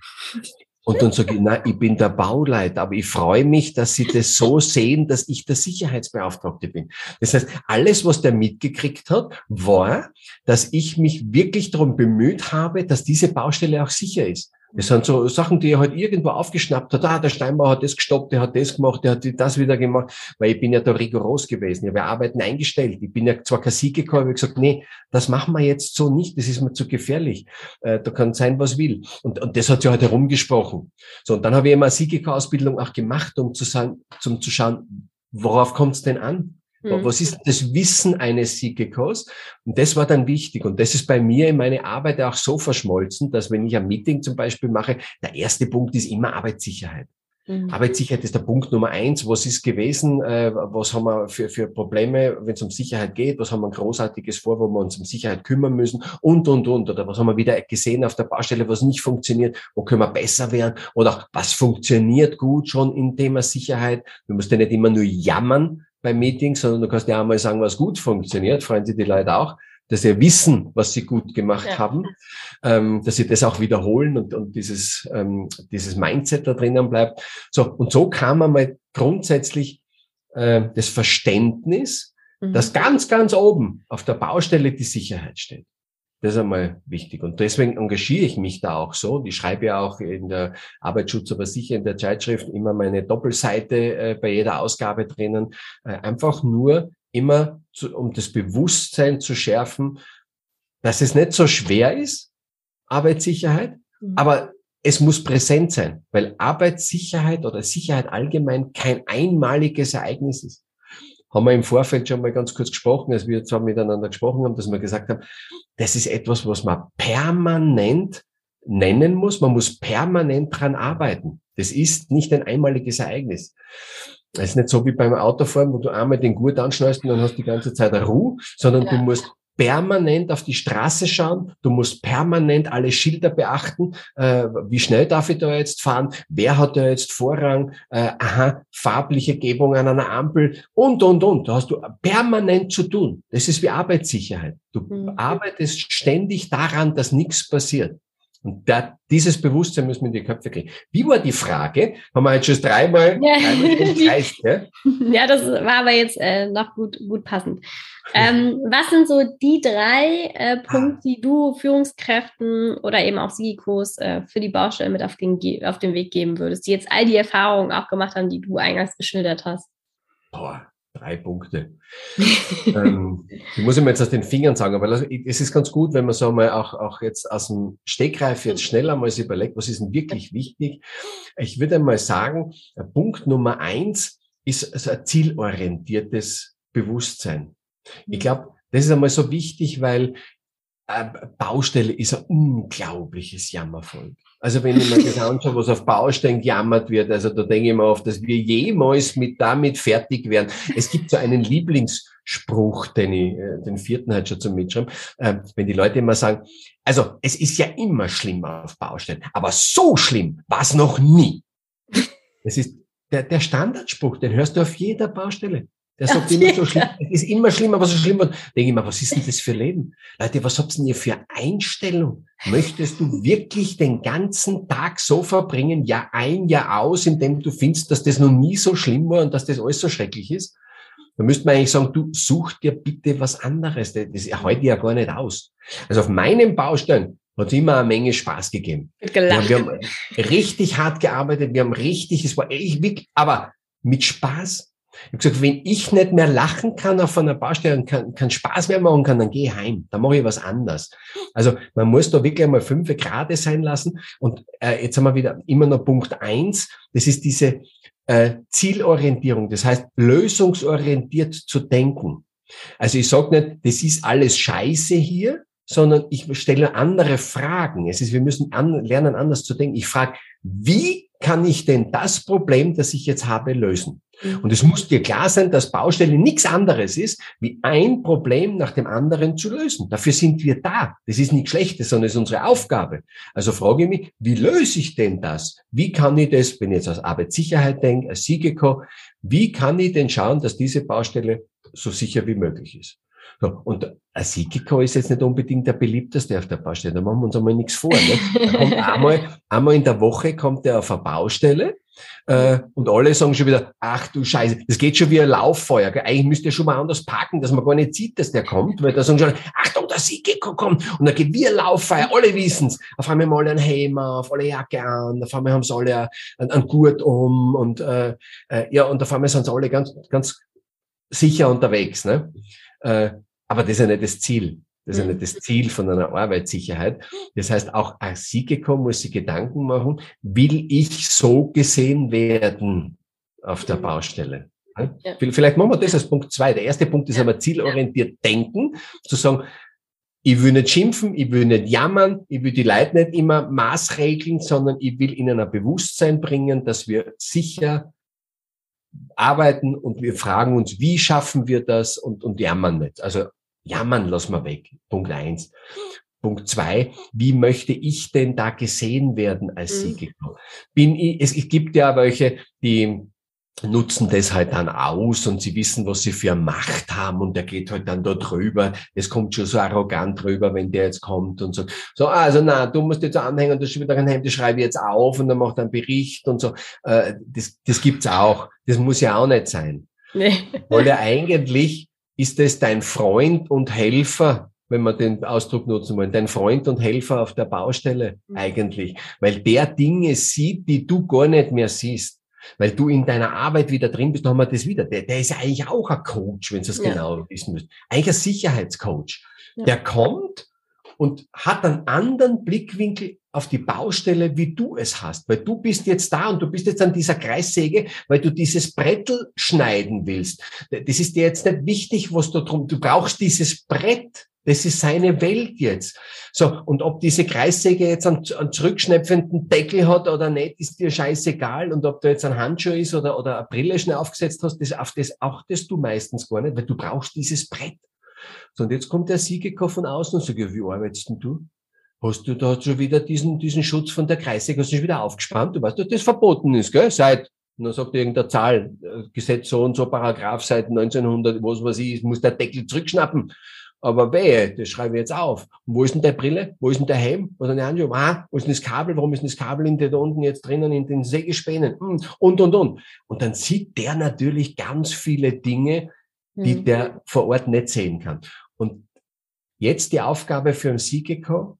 Und dann sage ich, na, ich bin der Bauleiter, aber ich freue mich, dass Sie das so sehen, dass ich der Sicherheitsbeauftragte bin. Das heißt, alles, was der mitgekriegt hat, war, dass ich mich wirklich darum bemüht habe, dass diese Baustelle auch sicher ist. Das sind so Sachen, die er halt irgendwo aufgeschnappt hat. Ah, der Steinbauer hat das gestoppt, der hat das gemacht, der hat das wieder gemacht, weil ich bin ja da rigoros gewesen. Ich habe ja Arbeiten eingestellt. Ich bin ja zwar kein Sieg gekommen, ich gesagt, nee, das machen wir jetzt so nicht, das ist mir zu gefährlich. Äh, da kann sein, was will. Und, und das hat sich halt herumgesprochen. So, und dann habe ich immer eine Siegeka-Ausbildung auch gemacht, um zu sagen, zum zu schauen, worauf kommt es denn an? Mhm. Was ist das Wissen eines Siegekos? Und das war dann wichtig. Und das ist bei mir in meine Arbeit auch so verschmolzen, dass wenn ich ein Meeting zum Beispiel mache, der erste Punkt ist immer Arbeitssicherheit. Mhm. Arbeitssicherheit ist der Punkt Nummer eins. Was ist gewesen? Äh, was haben wir für, für Probleme, wenn es um Sicherheit geht? Was haben wir ein großartiges vor, wo wir uns um Sicherheit kümmern müssen? Und, und, und. Oder was haben wir wieder gesehen auf der Baustelle, was nicht funktioniert? Wo können wir besser werden? Oder was funktioniert gut schon im Thema Sicherheit? Du musst ja nicht immer nur jammern, beim Meeting, sondern du kannst ja einmal sagen, was gut funktioniert, freuen sich die Leute auch, dass sie wissen, was sie gut gemacht ja. haben, ähm, dass sie das auch wiederholen und, und dieses, ähm, dieses Mindset da drinnen bleibt. So, und so kam einmal grundsätzlich äh, das Verständnis, mhm. dass ganz, ganz oben auf der Baustelle die Sicherheit steht. Das ist einmal wichtig. Und deswegen engagiere ich mich da auch so. Ich schreibe ja auch in der Arbeitsschutz, aber sicher in der Zeitschrift immer meine Doppelseite äh, bei jeder Ausgabe drinnen. Äh, einfach nur immer, zu, um das Bewusstsein zu schärfen, dass es nicht so schwer ist, Arbeitssicherheit, mhm. aber es muss präsent sein, weil Arbeitssicherheit oder Sicherheit allgemein kein einmaliges Ereignis ist haben wir im Vorfeld schon mal ganz kurz gesprochen, als wir zwar miteinander gesprochen haben, dass wir gesagt haben, das ist etwas, was man permanent nennen muss. Man muss permanent dran arbeiten. Das ist nicht ein einmaliges Ereignis. Es ist nicht so wie beim Autofahren, wo du einmal den Gurt anschneidest und dann hast du die ganze Zeit Ruhe, sondern ja. du musst permanent auf die Straße schauen, du musst permanent alle Schilder beachten, äh, wie schnell darf ich da jetzt fahren, wer hat da jetzt Vorrang, äh, aha, farbliche Gebung an einer Ampel und, und, und. Da hast du permanent zu tun. Das ist wie Arbeitssicherheit. Du mhm. arbeitest ständig daran, dass nichts passiert. Und da, dieses Bewusstsein müssen wir in die Köpfe kriegen. Wie war die Frage? Haben wir jetzt schon dreimal, ja. dreimal Kreis, <laughs> ja? ja, das war aber jetzt äh, noch gut, gut passend. Ähm, was sind so die drei äh, Punkte, die du Führungskräften oder eben auch SIGIKOs äh, für die Baustelle mit auf den, auf den Weg geben würdest, die jetzt all die Erfahrungen auch gemacht haben, die du eingangs geschildert hast? Boah, drei Punkte. ähm, die muss ich mir jetzt aus den Fingern sagen, aber es ist ganz gut, wenn man so mal auch, auch jetzt aus dem Stegreif jetzt schneller mal überlegt, was ist denn wirklich wichtig. Ich würde mal sagen, Punkt Nummer eins ist also ein zielorientiertes Bewusstsein. Ich glaube, das ist einmal so wichtig, weil äh, Baustelle ist ein unglaubliches Jammervolk. Also wenn ich mir das anschaue, was auf Baustellen gejammert wird, also da denke ich mir oft, dass wir jemals mit damit fertig werden. Es gibt so einen Lieblingsspruch, den ich, äh, den vierten halt schon zum Mitschreiben, äh, wenn die Leute immer sagen, also es ist ja immer schlimmer auf Baustellen, aber so schlimm war es noch nie. Das ist der, der Standardspruch, den hörst du auf jeder Baustelle. Der sagt immer so schlimm, es ist immer schlimmer, was so schlimm wird. Denke ich mir, was ist denn das für Leben? Leute, was habt denn ihr für Einstellung? Möchtest du wirklich den ganzen Tag so verbringen, Jahr ein, Jahr aus, indem du findest, dass das noch nie so schlimm war und dass das alles so schrecklich ist? Da müsste man eigentlich sagen, du such dir bitte was anderes. Das heute ja gar nicht aus. Also auf meinen Baustellen hat es immer eine Menge Spaß gegeben. Wir, wir haben richtig hart gearbeitet, wir haben richtig, es war echt wirklich, aber mit Spaß ich habe gesagt, wenn ich nicht mehr lachen kann auf einer Baustelle und keinen kein Spaß mehr machen kann, dann gehe ich heim. Dann mache ich was anderes. Also man muss da wirklich einmal fünf Grade sein lassen. Und äh, jetzt haben wir wieder immer noch Punkt eins. Das ist diese äh, Zielorientierung. Das heißt, lösungsorientiert zu denken. Also ich sage nicht, das ist alles Scheiße hier, sondern ich stelle andere Fragen. Es ist, wir müssen an, lernen, anders zu denken. Ich frage, wie kann ich denn das Problem, das ich jetzt habe, lösen? Und es muss dir klar sein, dass Baustelle nichts anderes ist, wie ein Problem nach dem anderen zu lösen. Dafür sind wir da. Das ist nichts Schlechtes, sondern es ist unsere Aufgabe. Also frage ich mich, wie löse ich denn das? Wie kann ich das, wenn ich jetzt aus Arbeitssicherheit denke, als Sigeko, wie kann ich denn schauen, dass diese Baustelle so sicher wie möglich ist? So, und ein Sigeko ist jetzt nicht unbedingt der beliebteste auf der Baustelle. Da machen wir uns einmal nichts vor. Ne? kommt <laughs> einmal, einmal in der Woche kommt er auf eine Baustelle äh, und alle sagen schon wieder, ach du Scheiße, das geht schon wie ein Lauffeuer. Gell? Eigentlich müsste er schon mal anders parken, dass man gar nicht sieht, dass der kommt, weil da sagen schon, Achtung, der Sigeko kommt. Und dann geht wie ein Lauffeuer, alle wissen's. Auf einmal haben alle einen Helm auf, alle Jacke an, auf einmal haben sie alle einen, einen Gurt um und äh, äh, ja, und auf einmal sind sie alle ganz, ganz sicher unterwegs. Ne? Äh, aber das ist ja nicht das Ziel. Das ist ja nicht das Ziel von einer Arbeitssicherheit. Das heißt, auch als Sigeko muss sich Gedanken machen, will ich so gesehen werden auf der Baustelle? Ja. Vielleicht machen wir das als Punkt zwei. Der erste Punkt ist aber zielorientiert denken, zu sagen, ich will nicht schimpfen, ich will nicht jammern, ich will die Leute nicht immer maßregeln, sondern ich will ihnen ein Bewusstsein bringen, dass wir sicher arbeiten und wir fragen uns, wie schaffen wir das und, und jammern nicht. Also jammern lassen wir weg. Punkt eins. Punkt zwei, wie möchte ich denn da gesehen werden als mhm. Sieger? Bin ich, es, es gibt ja welche, die nutzen das halt dann aus und sie wissen, was sie für Macht haben und der geht halt dann da drüber. Es kommt schon so arrogant drüber, wenn der jetzt kommt und so. So, also na, du musst jetzt anhängen, das ist wieder ein Hemd, das schreibe ich jetzt auf und dann macht er einen Bericht und so. Äh, das, das gibt's auch. Das muss ja auch nicht sein. Nee. Weil ja eigentlich ist es dein Freund und Helfer, wenn wir den Ausdruck nutzen wollen, dein Freund und Helfer auf der Baustelle mhm. eigentlich, weil der Dinge sieht, die du gar nicht mehr siehst. Weil du in deiner Arbeit wieder drin bist, dann haben wir das wieder. Der, der ist ja eigentlich auch ein Coach, wenn du es ja. genau wissen müsst. Eigentlich ein Sicherheitscoach. Ja. Der kommt und hat einen anderen Blickwinkel auf die Baustelle, wie du es hast. Weil du bist jetzt da und du bist jetzt an dieser Kreissäge, weil du dieses Brettel schneiden willst. Das ist dir jetzt nicht wichtig, was du drum, du brauchst dieses Brett. Das ist seine Welt jetzt. So, und ob diese Kreissäge jetzt einen, einen zurückschnepfenden Deckel hat oder nicht, ist dir scheißegal. Und ob du jetzt ein Handschuh ist oder, oder eine Brille schnell aufgesetzt hast, das, auf das achtest du meistens gar nicht, weil du brauchst dieses Brett. So, und jetzt kommt der Siegekow von außen und sagt, ja, wie arbeitest denn du? Hast du da schon wieder diesen, diesen Schutz von der Kreissäge, hast du schon wieder aufgespannt? Du weißt, dass das verboten ist, gell? Seit, und dann sagt irgendeine Zahl, äh, Gesetz so und so, Paragraph seit 1900, was weiß ich, muss der Deckel zurückschnappen. Aber wehe, das schreibe ich jetzt auf. Und wo ist denn der Brille? Wo ist denn der Helm? Wo ist denn? Ah, wo ist denn das Kabel? Warum ist denn das Kabel in der, da unten jetzt drinnen in den Sägespänen? Hm, und, und, und. Und dann sieht der natürlich ganz viele Dinge, die mhm. der vor Ort nicht sehen kann. Und jetzt die Aufgabe für einen Siegeko,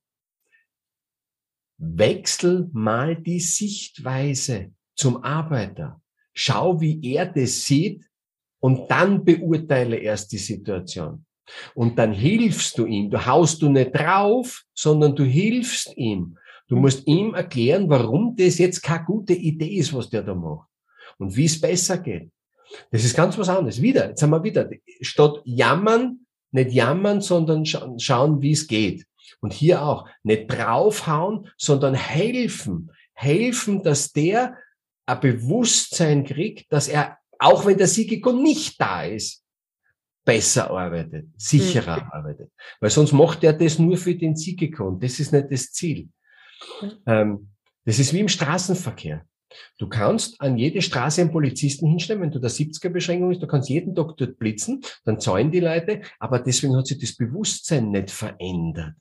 wechsel mal die Sichtweise zum Arbeiter. Schau, wie er das sieht und dann beurteile erst die Situation. Und dann hilfst du ihm. Du haust du nicht drauf, sondern du hilfst ihm. Du musst ihm erklären, warum das jetzt keine gute Idee ist, was der da macht. Und wie es besser geht. Das ist ganz was anderes. Wieder, jetzt haben wir wieder, statt jammern, nicht jammern, sondern scha schauen, wie es geht. Und hier auch nicht draufhauen, sondern helfen. Helfen, dass der ein Bewusstsein kriegt, dass er, auch wenn der Sigiko nicht da ist, besser arbeitet, sicherer mhm. arbeitet. Weil sonst macht er das nur für den Sigiko und das ist nicht das Ziel. Ähm, das ist wie im Straßenverkehr. Du kannst an jede Straße einen Polizisten hinstellen, wenn du der 70er-Beschränkung ist, du kannst jeden Tag dort blitzen, dann zahlen die Leute, aber deswegen hat sich das Bewusstsein nicht verändert.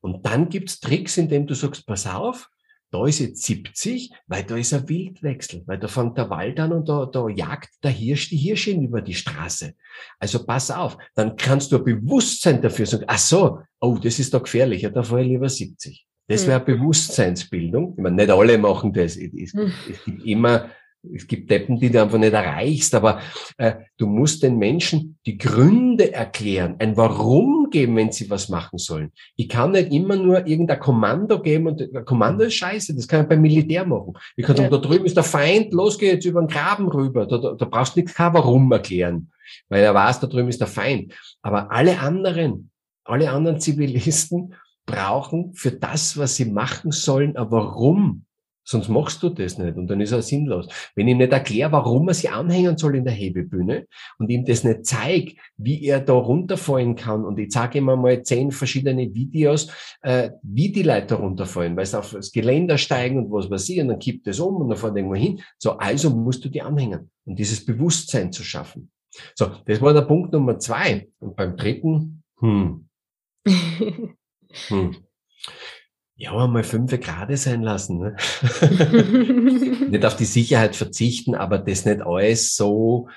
Und dann gibt's Tricks, indem du sagst, pass auf, da ist jetzt 70, weil da ist ein Wildwechsel, weil da fängt der Wald an und da, da jagt der Hirsch die Hirsche über die Straße. Also pass auf, dann kannst du ein Bewusstsein dafür sagen, ach so, oh, das ist da gefährlich, ja, da fahre ich lieber 70. Das hm. wäre Bewusstseinsbildung. Ich meine, nicht alle machen das. Es, hm. es gibt immer, es gibt Deppen, die du einfach nicht erreichst, aber äh, du musst den Menschen die Gründe erklären, ein Warum geben, wenn sie was machen sollen. Ich kann nicht immer nur irgendein Kommando geben und ein Kommando ist scheiße, das kann ich beim Militär machen. Ich kann sagen, da drüben ist der Feind, los geh jetzt über den Graben rüber, da, da, da brauchst du nichts kein Warum erklären, weil er weiß, da drüben ist der Feind. Aber alle anderen, alle anderen Zivilisten brauchen für das, was sie machen sollen, aber warum? Sonst machst du das nicht und dann ist er sinnlos. Wenn ich nicht erkläre, warum er sich anhängen soll in der Hebebühne und ihm das nicht zeige, wie er da runterfallen kann und ich zeige ihm mal zehn verschiedene Videos, äh, wie die Leute runterfallen, weil sie auf das Geländer steigen und was weiß ich und dann kippt es um und dann fährt irgendwo hin. So, also musst du die anhängen und dieses Bewusstsein zu schaffen. So, das war der Punkt Nummer zwei. Und beim dritten, hm. <laughs> Hm. Ja, mal fünf Grad sein lassen. Ne? <laughs> nicht auf die Sicherheit verzichten, aber das nicht alles so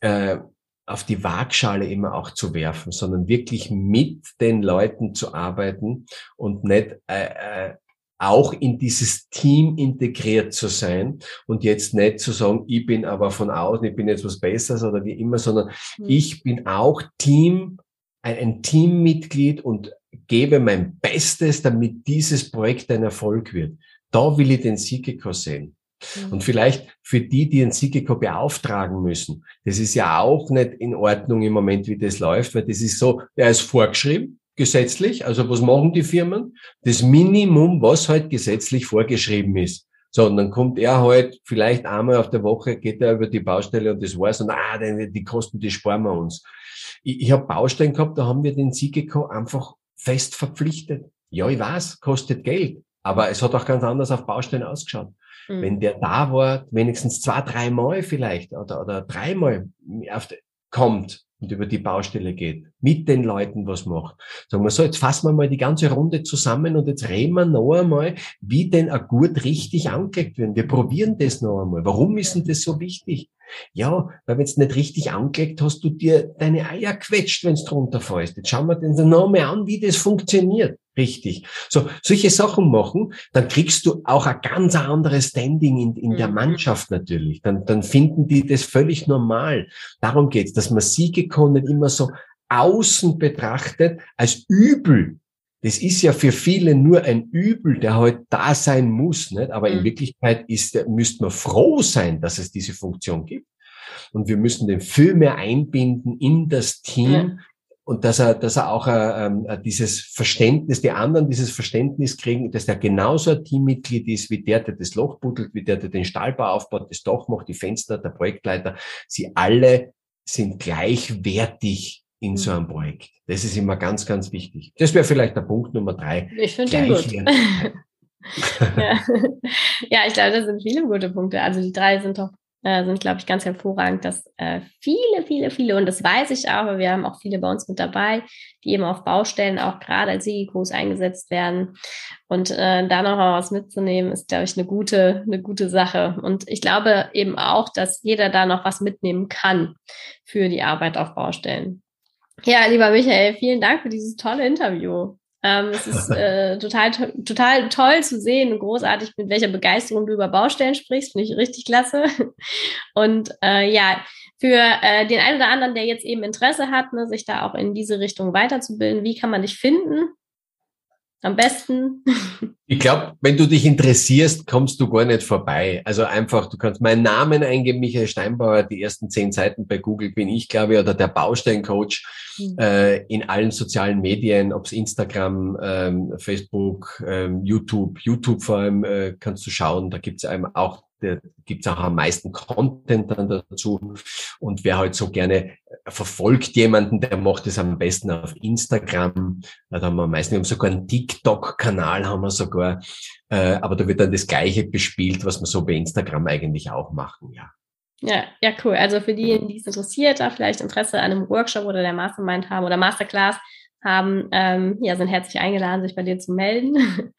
äh, auf die Waagschale immer auch zu werfen, sondern wirklich mit den Leuten zu arbeiten und nicht äh, äh, auch in dieses Team integriert zu sein und jetzt nicht zu sagen, ich bin aber von außen, ich bin jetzt was Besseres oder wie immer, sondern mhm. ich bin auch Team, ein, ein Teammitglied und gebe mein Bestes, damit dieses Projekt ein Erfolg wird. Da will ich den Sigeko sehen. Mhm. Und vielleicht für die, die den Sigeko beauftragen müssen, das ist ja auch nicht in Ordnung im Moment, wie das läuft, weil das ist so, er ist vorgeschrieben, gesetzlich, also was machen die Firmen? Das Minimum, was halt gesetzlich vorgeschrieben ist. So, und dann kommt er halt vielleicht einmal auf der Woche, geht er über die Baustelle und das war's und ah, die, die Kosten, die sparen wir uns. Ich, ich habe Baustellen gehabt, da haben wir den Sigeko einfach fest verpflichtet. Ja, ich weiß, kostet Geld, aber es hat auch ganz anders auf Baustellen ausgeschaut. Mhm. Wenn der da war, wenigstens zwei, dreimal vielleicht oder, oder dreimal kommt und über die Baustelle geht, mit den Leuten was macht. Sagen wir so, jetzt fassen wir mal die ganze Runde zusammen und jetzt reden wir noch einmal, wie denn ein Gut richtig angelegt wird. Wir probieren das noch einmal. Warum ist denn das so wichtig? Ja, weil wenn du nicht richtig angelegt hast, du dir deine Eier quetscht, wenn du drunter fällst. Jetzt schauen wir uns noch mal an, wie das funktioniert. Richtig. So, solche Sachen machen, dann kriegst du auch ein ganz anderes Standing in, in der mhm. Mannschaft natürlich. Dann, dann finden die das völlig normal. Darum geht's, dass man Siege nicht immer so außen betrachtet als übel. Das ist ja für viele nur ein Übel, der halt da sein muss, nicht? Aber mhm. in Wirklichkeit ist, müsste man froh sein, dass es diese Funktion gibt. Und wir müssen den viel mehr einbinden in das Team, ja und dass er, dass er auch äh, äh, dieses Verständnis, die anderen dieses Verständnis kriegen, dass er genauso ein Teammitglied ist wie der, der das Loch buddelt, wie der, der den Stahlbau aufbaut, das Dach macht, die Fenster, der Projektleiter. Sie alle sind gleichwertig in so hm. einem Projekt. Das ist immer ganz, ganz wichtig. Das wäre vielleicht der Punkt Nummer drei. Ich finde den gut. <laughs> ja. ja, ich glaube, das sind viele gute Punkte. Also die drei sind doch äh, sind, glaube ich, ganz hervorragend, dass äh, viele, viele, viele, und das weiß ich auch, aber wir haben auch viele bei uns mit dabei, die eben auf Baustellen auch gerade als Sigikos eingesetzt werden. Und äh, da noch mal was mitzunehmen, ist, glaube ich, eine gute, eine gute Sache. Und ich glaube eben auch, dass jeder da noch was mitnehmen kann für die Arbeit auf Baustellen. Ja, lieber Michael, vielen Dank für dieses tolle Interview. Ähm, es ist äh, <laughs> total, total toll zu sehen und großartig, mit welcher Begeisterung du über Baustellen sprichst. Finde ich richtig klasse. <laughs> Und äh, ja, für äh, den einen oder anderen, der jetzt eben Interesse hat, ne, sich da auch in diese Richtung weiterzubilden, wie kann man dich finden? Am besten. <laughs> Ich glaube, wenn du dich interessierst, kommst du gar nicht vorbei. Also einfach, du kannst meinen Namen eingeben, Michael Steinbauer, die ersten zehn Seiten bei Google bin ich, glaube ich, oder der Baustellencoach mhm. äh, in allen sozialen Medien, ob's Instagram, ähm, Facebook, ähm, YouTube, YouTube vor allem äh, kannst du schauen. Da gibt's einem auch da gibt's auch am meisten Content dann dazu. Und wer halt so gerne verfolgt jemanden, der macht es am besten auf Instagram. Da haben wir meistens, wir haben sogar einen TikTok-Kanal, haben wir sogar. Äh, aber da wird dann das Gleiche bespielt, was wir so bei Instagram eigentlich auch machen, ja. Ja, ja, cool. Also für diejenigen, die es interessiert, da vielleicht Interesse an einem Workshop oder der Mastermind haben oder Masterclass, haben, ähm, ja, sind herzlich eingeladen, sich bei dir zu melden. <laughs>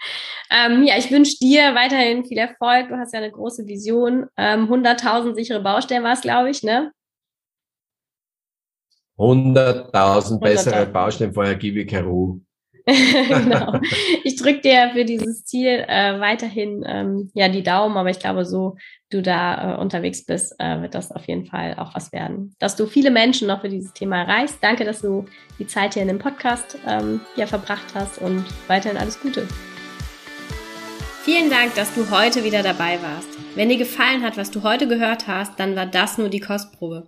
ähm, ja, ich wünsche dir weiterhin viel Erfolg. Du hast ja eine große Vision. Ähm, 100.000 sichere Baustellen war es, glaube ich, ne? 100.000 bessere Baustellen vorher gebe ich Ruhe. <laughs> genau. <laughs> Ich drücke dir für dieses Ziel äh, weiterhin ähm, ja die Daumen, aber ich glaube, so du da äh, unterwegs bist, äh, wird das auf jeden Fall auch was werden. Dass du viele Menschen noch für dieses Thema erreichst. Danke, dass du die Zeit hier in dem Podcast ähm, ja, verbracht hast und weiterhin alles Gute. Vielen Dank, dass du heute wieder dabei warst. Wenn dir gefallen hat, was du heute gehört hast, dann war das nur die Kostprobe.